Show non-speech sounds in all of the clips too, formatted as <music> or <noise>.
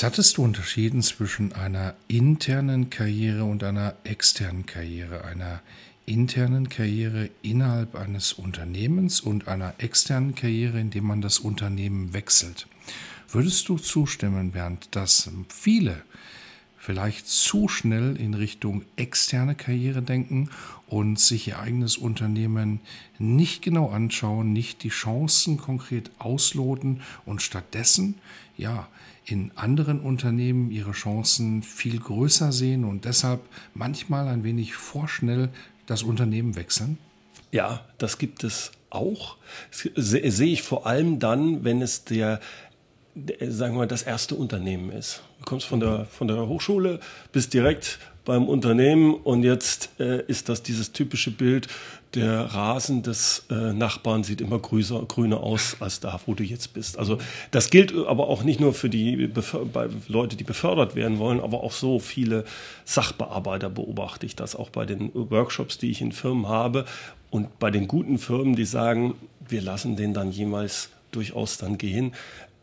Jetzt hattest du unterschieden zwischen einer internen Karriere und einer externen Karriere, einer internen Karriere innerhalb eines Unternehmens und einer externen Karriere, indem man das Unternehmen wechselt. Würdest du zustimmen, Bernd, dass viele vielleicht zu schnell in Richtung externe Karriere denken und sich ihr eigenes Unternehmen nicht genau anschauen, nicht die Chancen konkret ausloten und stattdessen ja in anderen Unternehmen ihre Chancen viel größer sehen und deshalb manchmal ein wenig vorschnell das Unternehmen wechseln? Ja, das gibt es auch. Das sehe ich vor allem dann, wenn es der, sagen wir mal, das erste Unternehmen ist. Du kommst von der, von der Hochschule, bist direkt beim Unternehmen und jetzt äh, ist das dieses typische Bild, der Rasen des äh, Nachbarn sieht immer grüßer, grüner aus als da, wo du jetzt bist. Also das gilt aber auch nicht nur für die bei Leute, die befördert werden wollen, aber auch so viele Sachbearbeiter beobachte ich das auch bei den Workshops, die ich in Firmen habe und bei den guten Firmen, die sagen, wir lassen den dann jemals durchaus dann gehen,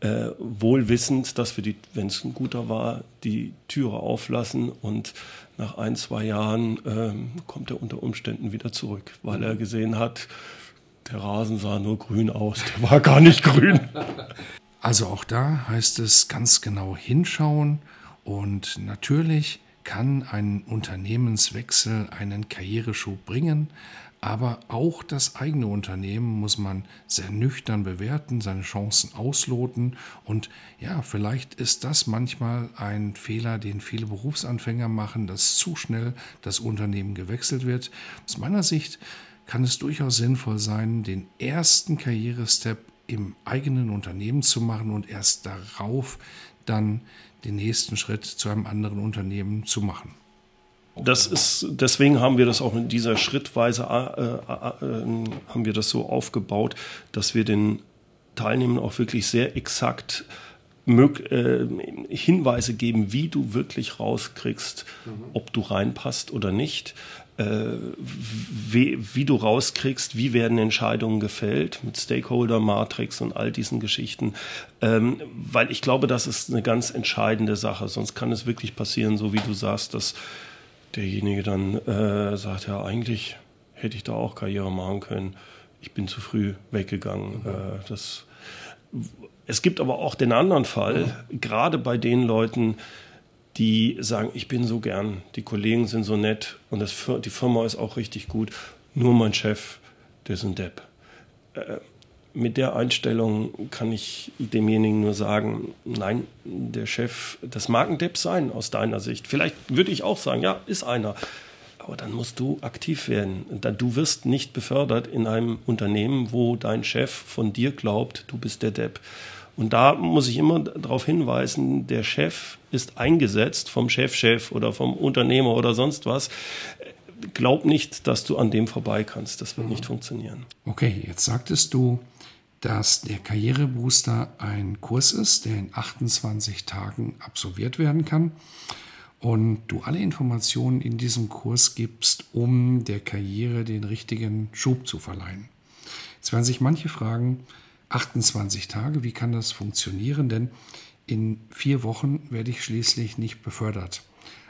äh, wohl wissend, dass wir, die, wenn es ein guter war, die Türe auflassen und nach ein, zwei Jahren ähm, kommt er unter Umständen wieder zurück, weil er gesehen hat, der Rasen sah nur grün aus, der war gar nicht grün. <laughs> Also auch da heißt es ganz genau hinschauen und natürlich kann ein Unternehmenswechsel einen Karriereschub bringen, aber auch das eigene Unternehmen muss man sehr nüchtern bewerten, seine Chancen ausloten. Und ja, vielleicht ist das manchmal ein Fehler, den viele Berufsanfänger machen, dass zu schnell das Unternehmen gewechselt wird. Aus meiner Sicht kann es durchaus sinnvoll sein, den ersten Karrierestep im eigenen Unternehmen zu machen und erst darauf dann den nächsten Schritt zu einem anderen Unternehmen zu machen. Das ist, deswegen haben wir das auch in dieser Schrittweise, äh, äh, äh, haben wir das so aufgebaut, dass wir den Teilnehmern auch wirklich sehr exakt äh, Hinweise geben, wie du wirklich rauskriegst, mhm. ob du reinpasst oder nicht. Äh, wie, wie, du rauskriegst, wie werden Entscheidungen gefällt mit Stakeholder-Matrix und all diesen Geschichten. Ähm, weil ich glaube, das ist eine ganz entscheidende Sache. Sonst kann es wirklich passieren, so wie du sagst, dass derjenige dann äh, sagt, ja, eigentlich hätte ich da auch Karriere machen können. Ich bin zu früh weggegangen. Mhm. Äh, das, es gibt aber auch den anderen Fall, mhm. gerade bei den Leuten, die sagen, ich bin so gern, die Kollegen sind so nett und das, die Firma ist auch richtig gut, nur mein Chef, der ist ein Depp. Äh, mit der Einstellung kann ich demjenigen nur sagen, nein, der Chef, das mag ein Depp sein aus deiner Sicht. Vielleicht würde ich auch sagen, ja, ist einer. Aber dann musst du aktiv werden. Du wirst nicht befördert in einem Unternehmen, wo dein Chef von dir glaubt, du bist der Depp. Und da muss ich immer darauf hinweisen, der Chef ist eingesetzt vom Chefchef -Chef oder vom Unternehmer oder sonst was glaub nicht, dass du an dem vorbei kannst. Das wird mhm. nicht funktionieren. Okay, jetzt sagtest du, dass der Karrierebooster ein Kurs ist, der in 28 Tagen absolviert werden kann und du alle Informationen in diesem Kurs gibst, um der Karriere den richtigen Schub zu verleihen. Jetzt werden sich manche fragen, 28 Tage, wie kann das funktionieren? Denn in vier Wochen werde ich schließlich nicht befördert.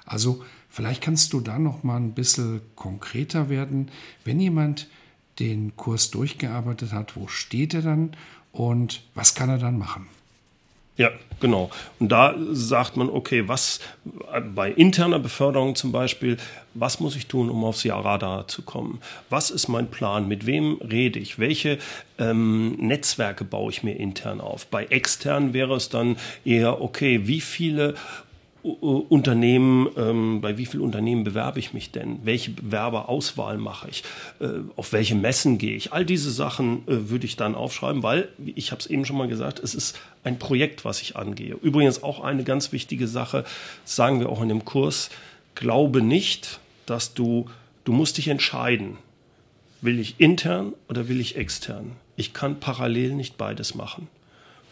Also vielleicht kannst du da noch mal ein bisschen konkreter werden. Wenn jemand den Kurs durchgearbeitet hat, wo steht er dann und was kann er dann machen? Ja, genau. Und da sagt man, okay, was bei interner Beförderung zum Beispiel, was muss ich tun, um aufs Radar zu kommen? Was ist mein Plan? Mit wem rede ich? Welche ähm, Netzwerke baue ich mir intern auf? Bei extern wäre es dann eher, okay, wie viele Unternehmen, ähm, bei wie vielen Unternehmen bewerbe ich mich denn? Welche Bewerberauswahl mache ich? Äh, auf welche Messen gehe ich? All diese Sachen äh, würde ich dann aufschreiben, weil, ich habe es eben schon mal gesagt, es ist ein Projekt, was ich angehe. Übrigens auch eine ganz wichtige Sache, sagen wir auch in dem Kurs, glaube nicht, dass du, du musst dich entscheiden, will ich intern oder will ich extern? Ich kann parallel nicht beides machen.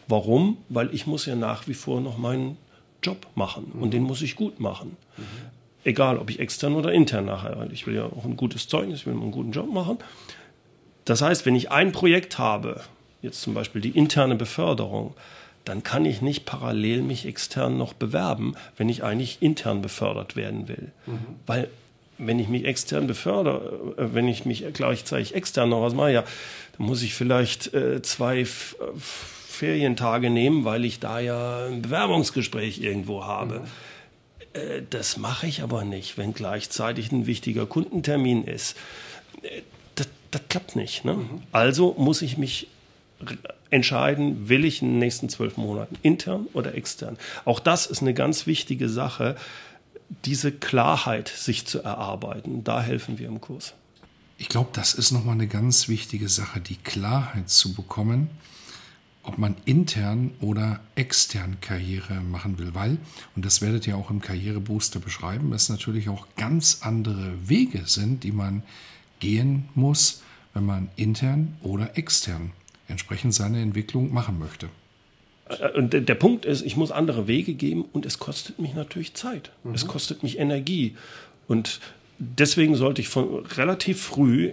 Warum? Weil ich muss ja nach wie vor noch meinen Job machen und den muss ich gut machen. Mhm. Egal, ob ich extern oder intern nachher. Ich will ja auch ein gutes Zeugnis, ich will einen guten Job machen. Das heißt, wenn ich ein Projekt habe, jetzt zum Beispiel die interne Beförderung, dann kann ich nicht parallel mich extern noch bewerben, wenn ich eigentlich intern befördert werden will. Mhm. Weil wenn ich mich extern befördere, äh, wenn ich mich gleichzeitig extern noch was mache, ja, dann muss ich vielleicht äh, zwei Ferientage nehmen, weil ich da ja ein Bewerbungsgespräch irgendwo habe. Mhm. Äh, das mache ich aber nicht, wenn gleichzeitig ein wichtiger Kundentermin ist. Äh, das, das klappt nicht. Ne? Mhm. Also muss ich mich entscheiden, will ich in den nächsten zwölf Monaten intern oder extern. Auch das ist eine ganz wichtige Sache, diese Klarheit sich zu erarbeiten. Da helfen wir im Kurs. Ich glaube, das ist nochmal eine ganz wichtige Sache, die Klarheit zu bekommen ob man intern oder extern Karriere machen will, weil, und das werdet ihr auch im Karrierebooster beschreiben, es natürlich auch ganz andere Wege sind, die man gehen muss, wenn man intern oder extern entsprechend seine Entwicklung machen möchte. Äh, und der Punkt ist, ich muss andere Wege geben und es kostet mich natürlich Zeit. Mhm. Es kostet mich Energie. Und deswegen sollte ich von relativ früh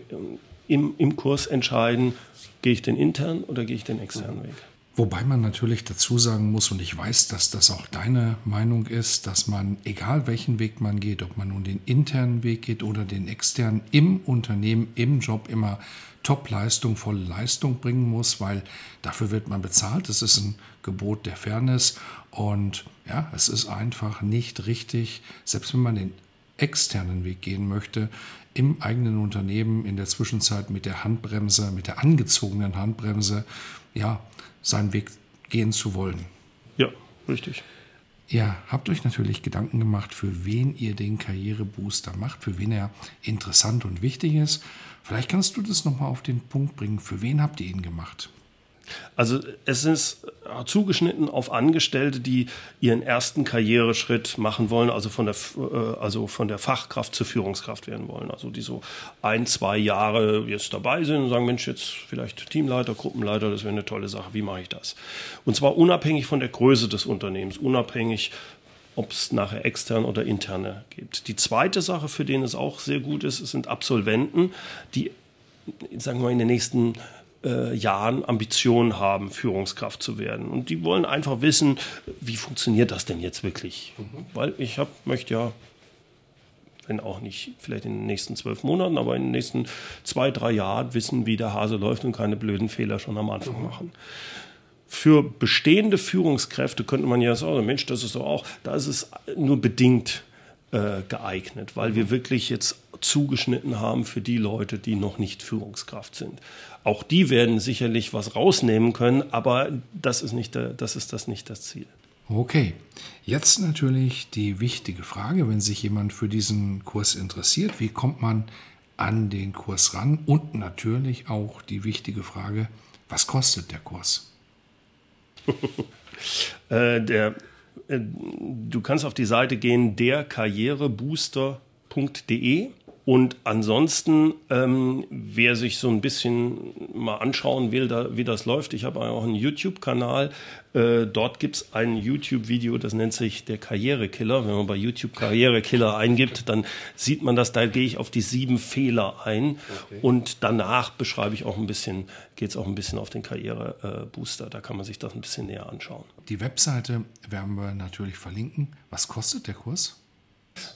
im, im Kurs entscheiden, gehe ich den internen oder gehe ich den externen Weg. Wobei man natürlich dazu sagen muss, und ich weiß, dass das auch deine Meinung ist, dass man, egal welchen Weg man geht, ob man nun den internen Weg geht oder den externen, im Unternehmen, im Job immer Top-Leistung, volle Leistung bringen muss, weil dafür wird man bezahlt. Das ist ein Gebot der Fairness und ja, es ist einfach nicht richtig, selbst wenn man den externen Weg gehen möchte, im eigenen Unternehmen in der Zwischenzeit mit der Handbremse, mit der angezogenen Handbremse, ja, seinen Weg gehen zu wollen. Ja, richtig. Ihr habt euch natürlich Gedanken gemacht, für wen ihr den Karrierebooster macht, für wen er interessant und wichtig ist. Vielleicht kannst du das nochmal auf den Punkt bringen. Für wen habt ihr ihn gemacht? Also es ist zugeschnitten auf Angestellte, die ihren ersten Karriereschritt machen wollen, also von der, äh, also von der Fachkraft zur Führungskraft werden wollen. Also die so ein, zwei Jahre jetzt dabei sind und sagen, Mensch, jetzt vielleicht Teamleiter, Gruppenleiter, das wäre eine tolle Sache, wie mache ich das? Und zwar unabhängig von der Größe des Unternehmens, unabhängig ob es nachher externe oder interne gibt. Die zweite Sache, für den es auch sehr gut ist, sind Absolventen, die, sagen wir mal, in den nächsten äh, Jahren Ambitionen haben, Führungskraft zu werden. Und die wollen einfach wissen, wie funktioniert das denn jetzt wirklich? Mhm. Weil ich hab, möchte ja, wenn auch nicht vielleicht in den nächsten zwölf Monaten, aber in den nächsten zwei, drei Jahren wissen, wie der Hase läuft und keine blöden Fehler schon am Anfang mhm. machen. Für bestehende Führungskräfte könnte man ja sagen, Mensch, das ist doch auch, da ist es nur bedingt äh, geeignet, weil wir wirklich jetzt zugeschnitten haben für die Leute, die noch nicht Führungskraft sind. Auch die werden sicherlich was rausnehmen können, aber das ist, nicht der, das, ist das nicht das Ziel. Okay, jetzt natürlich die wichtige Frage, wenn sich jemand für diesen Kurs interessiert, wie kommt man an den Kurs ran? Und natürlich auch die wichtige Frage, was kostet der Kurs? <laughs> äh, der, du kannst auf die Seite gehen, derkarrierebooster.de und ansonsten, ähm, wer sich so ein bisschen mal anschauen will, da, wie das läuft, ich habe auch einen YouTube-Kanal. Äh, dort gibt es ein YouTube-Video, das nennt sich der Karrierekiller. Wenn man bei YouTube Karrierekiller eingibt, dann sieht man das. Da gehe ich auf die sieben Fehler ein. Okay. Und danach beschreibe ich auch ein bisschen, geht es auch ein bisschen auf den Karrierebooster. Da kann man sich das ein bisschen näher anschauen. Die Webseite werden wir natürlich verlinken. Was kostet der Kurs?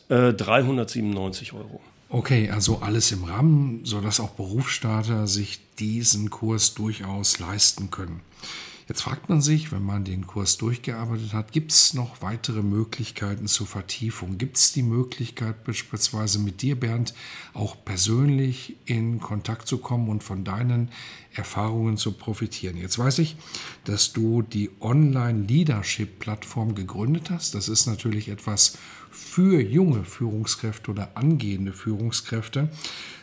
Äh, 397 Euro. Okay, also alles im Rahmen, sodass auch Berufsstarter sich diesen Kurs durchaus leisten können. Jetzt fragt man sich, wenn man den Kurs durchgearbeitet hat, gibt es noch weitere Möglichkeiten zur Vertiefung? Gibt es die Möglichkeit, beispielsweise mit dir, Bernd, auch persönlich in Kontakt zu kommen und von deinen Erfahrungen zu profitieren? Jetzt weiß ich, dass du die Online-Leadership-Plattform gegründet hast. Das ist natürlich etwas für junge Führungskräfte oder angehende Führungskräfte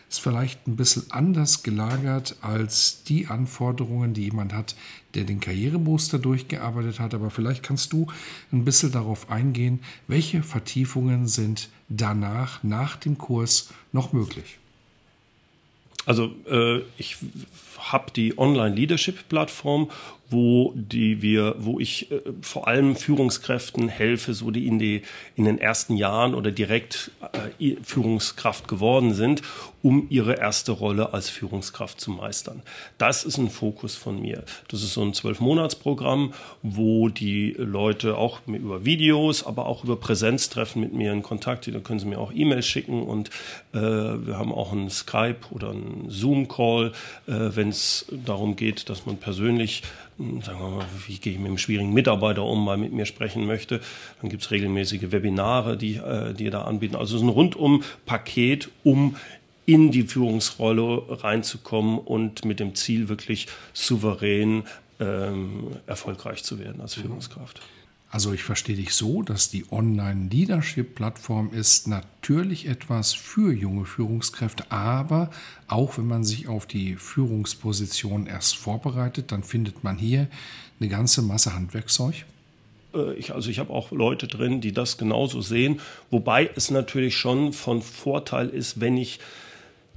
ist vielleicht ein bisschen anders gelagert als die Anforderungen, die jemand hat, der den Karrierebooster durchgearbeitet hat. Aber vielleicht kannst du ein bisschen darauf eingehen, welche Vertiefungen sind danach, nach dem Kurs noch möglich. Also äh, ich habe die Online-Leadership-Plattform, wo die wir, wo ich äh, vor allem Führungskräften helfe, so die in die in den ersten Jahren oder direkt äh, Führungskraft geworden sind, um ihre erste Rolle als Führungskraft zu meistern. Das ist ein Fokus von mir. Das ist so ein zwölf-Monats-Programm, wo die Leute auch über Videos, aber auch über Präsenztreffen mit mir in Kontakt, da können sie mir auch E-Mails schicken und äh, wir haben auch einen Skype oder einen Zoom-Call, äh, wenn es darum geht, dass man persönlich sagen wir mal, wie gehe ich mit einem schwierigen Mitarbeiter um, mal mit mir sprechen möchte. Dann gibt es regelmäßige Webinare, die, äh, die da anbieten. Also es ist ein Rundum-Paket, um in die Führungsrolle reinzukommen und mit dem Ziel wirklich souverän ähm, erfolgreich zu werden als Führungskraft. Also ich verstehe dich so, dass die Online-Leadership-Plattform ist natürlich etwas für junge Führungskräfte, aber auch wenn man sich auf die Führungsposition erst vorbereitet, dann findet man hier eine ganze Masse Handwerkszeug. Äh, ich, also ich habe auch Leute drin, die das genauso sehen, wobei es natürlich schon von Vorteil ist, wenn ich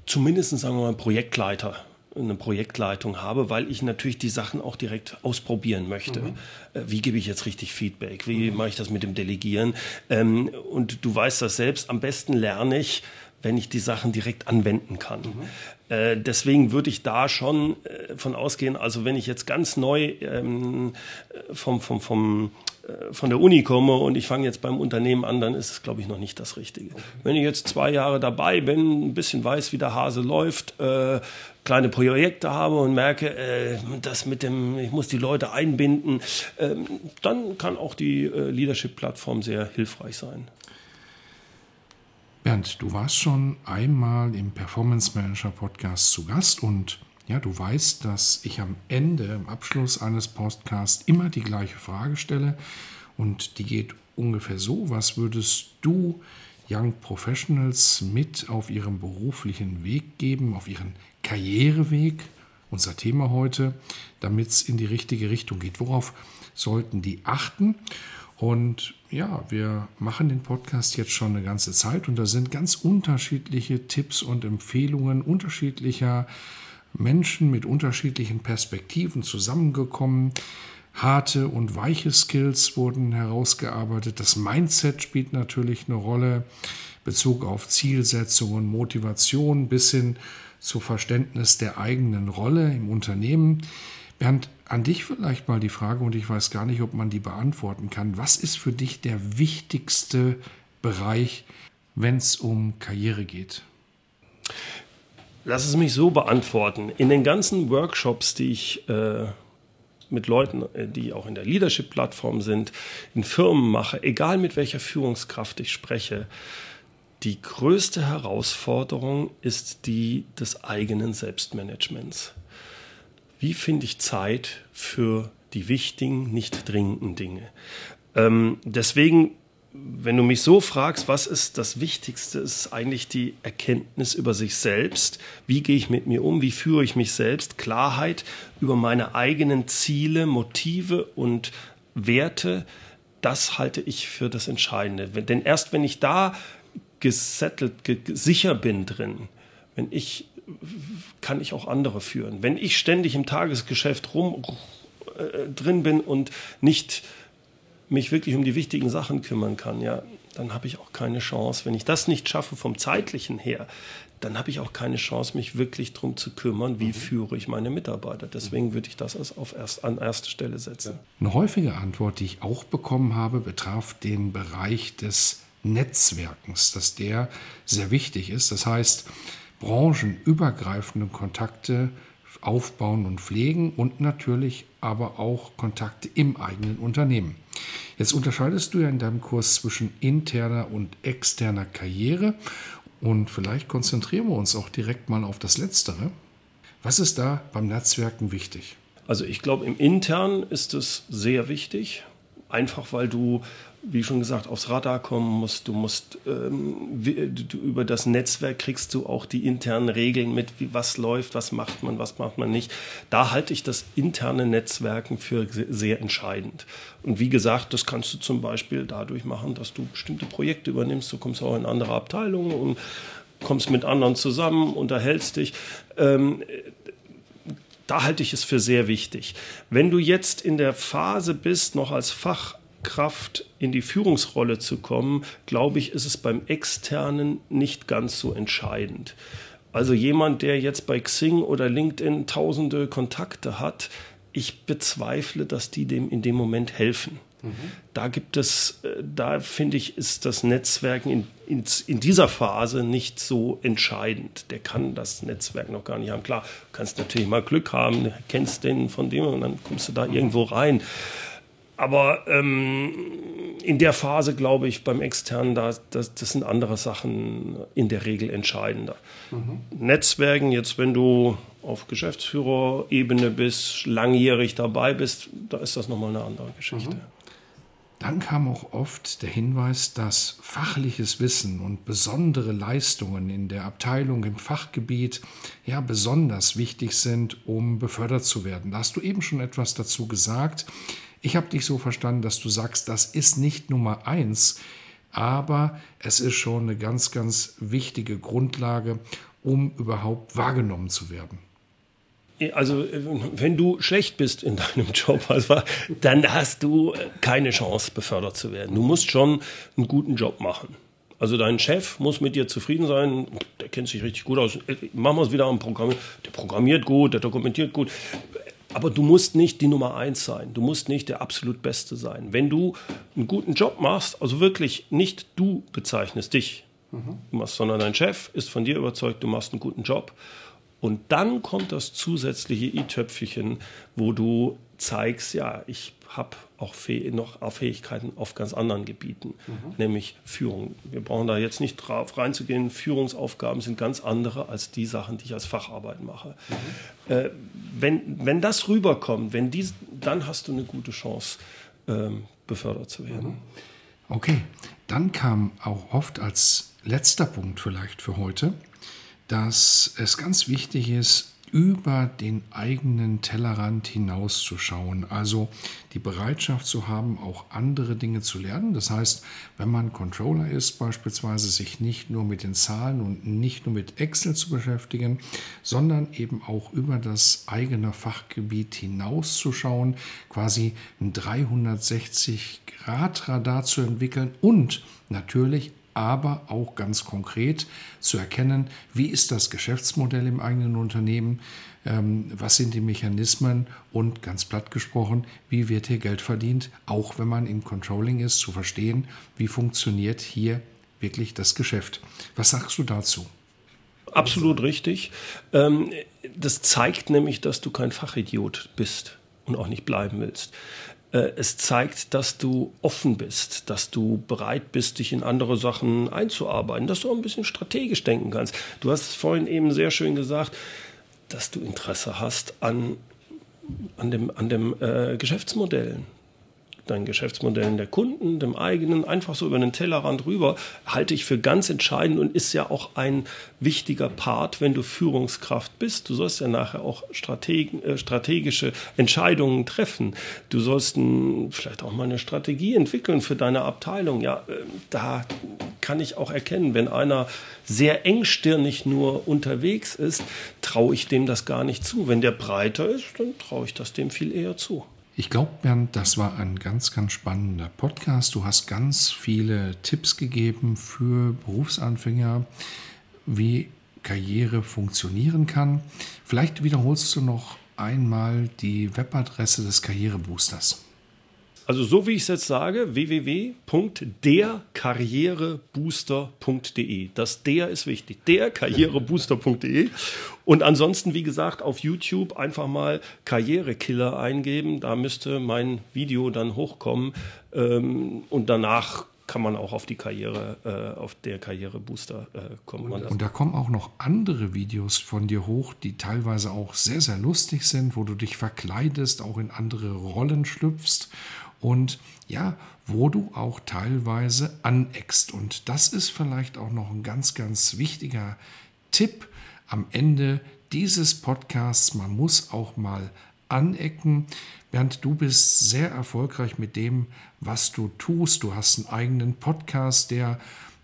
zumindest, sagen wir mal, Projektleiter eine Projektleitung habe, weil ich natürlich die Sachen auch direkt ausprobieren möchte. Mhm. Äh, wie gebe ich jetzt richtig Feedback? Wie mhm. mache ich das mit dem Delegieren? Ähm, und du weißt das selbst, am besten lerne ich, wenn ich die Sachen direkt anwenden kann. Mhm. Äh, deswegen würde ich da schon äh, von ausgehen, also wenn ich jetzt ganz neu ähm, vom, vom, vom von der Uni komme und ich fange jetzt beim Unternehmen an, dann ist es, glaube ich, noch nicht das Richtige. Wenn ich jetzt zwei Jahre dabei bin, ein bisschen weiß, wie der Hase läuft, äh, kleine Projekte habe und merke, äh, das mit dem, ich muss die Leute einbinden, äh, dann kann auch die äh, Leadership-Plattform sehr hilfreich sein. Bernd, du warst schon einmal im Performance Manager Podcast zu Gast und ja, du weißt, dass ich am Ende, im Abschluss eines Podcasts immer die gleiche Frage stelle und die geht ungefähr so, was würdest du Young Professionals mit auf ihrem beruflichen Weg geben, auf ihren Karriereweg, unser Thema heute, damit es in die richtige Richtung geht. Worauf sollten die achten? Und ja, wir machen den Podcast jetzt schon eine ganze Zeit und da sind ganz unterschiedliche Tipps und Empfehlungen unterschiedlicher Menschen mit unterschiedlichen Perspektiven zusammengekommen. Harte und weiche Skills wurden herausgearbeitet. Das Mindset spielt natürlich eine Rolle. Bezug auf Zielsetzungen, Motivation bis hin zu Verständnis der eigenen Rolle im Unternehmen. Bernd, an dich vielleicht mal die Frage, und ich weiß gar nicht, ob man die beantworten kann. Was ist für dich der wichtigste Bereich, wenn es um Karriere geht? Lass es mich so beantworten. In den ganzen Workshops, die ich äh, mit Leuten, äh, die auch in der Leadership-Plattform sind, in Firmen mache, egal mit welcher Führungskraft ich spreche, die größte Herausforderung ist die des eigenen Selbstmanagements. Wie finde ich Zeit für die wichtigen, nicht dringenden Dinge? Ähm, deswegen wenn du mich so fragst, was ist das Wichtigste, ist eigentlich die Erkenntnis über sich selbst. Wie gehe ich mit mir um? Wie führe ich mich selbst? Klarheit über meine eigenen Ziele, Motive und Werte. Das halte ich für das Entscheidende. Denn erst wenn ich da gesettelt, sicher bin drin, wenn ich, kann ich auch andere führen. Wenn ich ständig im Tagesgeschäft rum äh, drin bin und nicht mich wirklich um die wichtigen Sachen kümmern kann, ja, dann habe ich auch keine Chance. Wenn ich das nicht schaffe vom zeitlichen her, dann habe ich auch keine Chance, mich wirklich darum zu kümmern, wie mhm. führe ich meine Mitarbeiter. Deswegen würde ich das auf erst, an erste Stelle setzen. Eine häufige Antwort, die ich auch bekommen habe, betraf den Bereich des Netzwerkens, dass der sehr wichtig ist. Das heißt, branchenübergreifende Kontakte aufbauen und pflegen und natürlich aber auch Kontakte im eigenen Unternehmen. Jetzt unterscheidest du ja in deinem Kurs zwischen interner und externer Karriere und vielleicht konzentrieren wir uns auch direkt mal auf das Letztere. Was ist da beim Netzwerken wichtig? Also ich glaube, im Intern ist es sehr wichtig, einfach weil du wie schon gesagt, aufs Radar kommen musst. Du musst ähm, du, über das Netzwerk kriegst du auch die internen Regeln mit, wie was läuft, was macht man, was macht man nicht. Da halte ich das interne Netzwerken für sehr entscheidend. Und wie gesagt, das kannst du zum Beispiel dadurch machen, dass du bestimmte Projekte übernimmst. Du kommst auch in andere Abteilungen und kommst mit anderen zusammen, unterhältst dich. Ähm, da halte ich es für sehr wichtig. Wenn du jetzt in der Phase bist, noch als Fach Kraft in die Führungsrolle zu kommen, glaube ich, ist es beim Externen nicht ganz so entscheidend. Also jemand, der jetzt bei Xing oder LinkedIn tausende Kontakte hat, ich bezweifle, dass die dem in dem Moment helfen. Mhm. Da gibt es, äh, da finde ich, ist das Netzwerken in, in, in, dieser Phase nicht so entscheidend. Der kann das Netzwerk noch gar nicht haben. Klar, du kannst natürlich mal Glück haben, kennst den von dem und dann kommst du da mhm. irgendwo rein. Aber ähm, in der Phase, glaube ich, beim Externen, da, das, das sind andere Sachen in der Regel entscheidender. Mhm. Netzwerken, jetzt wenn du auf Geschäftsführerebene bist, langjährig dabei bist, da ist das nochmal eine andere Geschichte. Mhm. Dann kam auch oft der Hinweis, dass fachliches Wissen und besondere Leistungen in der Abteilung im Fachgebiet ja besonders wichtig sind, um befördert zu werden. Da hast du eben schon etwas dazu gesagt. Ich habe dich so verstanden, dass du sagst, das ist nicht Nummer eins, aber es ist schon eine ganz, ganz wichtige Grundlage, um überhaupt wahrgenommen zu werden. Also, wenn du schlecht bist in deinem Job, <laughs> also, dann hast du keine Chance, befördert zu werden. Du musst schon einen guten Job machen. Also dein Chef muss mit dir zufrieden sein, der kennt sich richtig gut aus. Machen wir es wieder am Programm. Der programmiert gut, der dokumentiert gut. Aber du musst nicht die Nummer eins sein. Du musst nicht der absolut Beste sein. Wenn du einen guten Job machst, also wirklich nicht du bezeichnest dich, mhm. machst, sondern dein Chef ist von dir überzeugt, du machst einen guten Job. Und dann kommt das zusätzliche i-Töpfchen, wo du zeigst, ja, ich habe auch noch Fähigkeiten auf ganz anderen Gebieten, mhm. nämlich Führung. Wir brauchen da jetzt nicht drauf reinzugehen. Führungsaufgaben sind ganz andere als die Sachen, die ich als Facharbeit mache. Mhm. Äh, wenn, wenn das rüberkommt, wenn dies, dann hast du eine gute Chance, ähm, befördert zu werden. Mhm. Okay, dann kam auch oft als letzter Punkt vielleicht für heute, dass es ganz wichtig ist, über den eigenen Tellerrand hinauszuschauen. Also die Bereitschaft zu haben, auch andere Dinge zu lernen. Das heißt, wenn man Controller ist, beispielsweise sich nicht nur mit den Zahlen und nicht nur mit Excel zu beschäftigen, sondern eben auch über das eigene Fachgebiet hinauszuschauen, quasi ein 360-Grad-Radar zu entwickeln und natürlich aber auch ganz konkret zu erkennen, wie ist das Geschäftsmodell im eigenen Unternehmen, ähm, was sind die Mechanismen und ganz platt gesprochen, wie wird hier Geld verdient, auch wenn man im Controlling ist, zu verstehen, wie funktioniert hier wirklich das Geschäft. Was sagst du dazu? Absolut richtig. Ähm, das zeigt nämlich, dass du kein Fachidiot bist und auch nicht bleiben willst. Äh, es zeigt, dass du offen bist, dass du bereit bist, dich in andere Sachen einzuarbeiten, dass du auch ein bisschen strategisch denken kannst. Du hast vorhin eben sehr schön gesagt, dass du Interesse hast an, an dem, an dem äh, Geschäftsmodellen deinen Geschäftsmodellen der Kunden, dem eigenen, einfach so über den Tellerrand rüber, halte ich für ganz entscheidend und ist ja auch ein wichtiger Part, wenn du Führungskraft bist. Du sollst ja nachher auch Strateg äh, strategische Entscheidungen treffen. Du sollst ein, vielleicht auch mal eine Strategie entwickeln für deine Abteilung. Ja, äh, da kann ich auch erkennen, wenn einer sehr engstirnig nur unterwegs ist, traue ich dem das gar nicht zu. Wenn der breiter ist, dann traue ich das dem viel eher zu. Ich glaube, Bernd, das war ein ganz, ganz spannender Podcast. Du hast ganz viele Tipps gegeben für Berufsanfänger, wie Karriere funktionieren kann. Vielleicht wiederholst du noch einmal die Webadresse des Karriereboosters. Also so wie ich es jetzt sage, www.derkarrierebooster.de. Das der ist wichtig. Derkarrierebooster.de. Und ansonsten, wie gesagt, auf YouTube einfach mal Karrierekiller eingeben. Da müsste mein Video dann hochkommen. Ähm, und danach kann man auch auf die Karriere, äh, auf der Karrierebooster äh, kommen. Und, und da kommen auch noch andere Videos von dir hoch, die teilweise auch sehr, sehr lustig sind, wo du dich verkleidest, auch in andere Rollen schlüpfst und ja, wo du auch teilweise aneckst. Und das ist vielleicht auch noch ein ganz, ganz wichtiger Tipp am Ende dieses Podcasts. Man muss auch mal anecken. Bernd, du bist sehr erfolgreich mit dem, was du tust. Du hast einen eigenen Podcast, der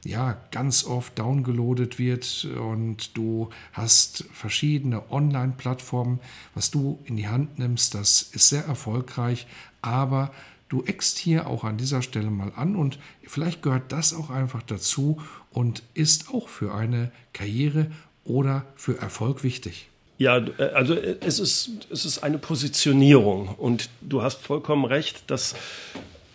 ja ganz oft downgeloadet wird und du hast verschiedene Online-Plattformen, was du in die Hand nimmst. Das ist sehr erfolgreich, aber du eckst hier auch an dieser Stelle mal an und vielleicht gehört das auch einfach dazu und ist auch für eine Karriere oder für Erfolg wichtig. Ja, äh, also äh, es ist, es ist eine Positionierung und du hast vollkommen recht, das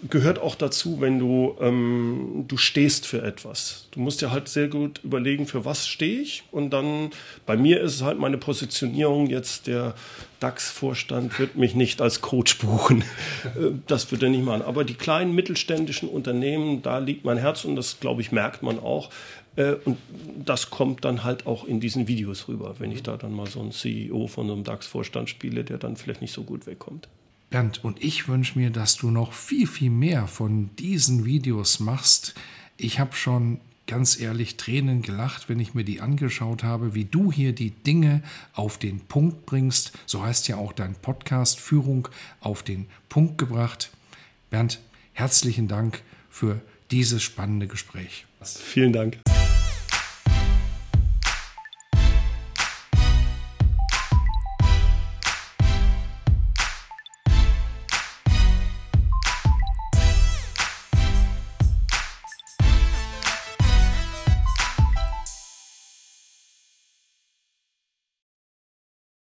gehört auch dazu, wenn du, ähm, du stehst für etwas. Du musst dir halt sehr gut überlegen, für was stehe ich und dann, bei mir ist es halt meine Positionierung, jetzt der DAX-Vorstand wird mich nicht als Coach buchen. <laughs> Äh, das wird er nicht machen. Aber die kleinen mittelständischen Unternehmen, da liegt mein Herz und das, glaube ich, merkt man auch. Äh, und das kommt dann halt auch in diesen Videos rüber, wenn ich da dann mal so einen CEO von einem DAX-Vorstand spiele, der dann vielleicht nicht so gut wegkommt. Bernd, und ich wünsche mir, dass du noch viel, viel mehr von diesen Videos machst. Ich habe schon ganz ehrlich Tränen gelacht, wenn ich mir die angeschaut habe, wie du hier die Dinge auf den Punkt bringst. So heißt ja auch dein Podcast Führung auf den Punkt gebracht. Bernd, herzlichen Dank für dieses spannende Gespräch. Vielen Dank.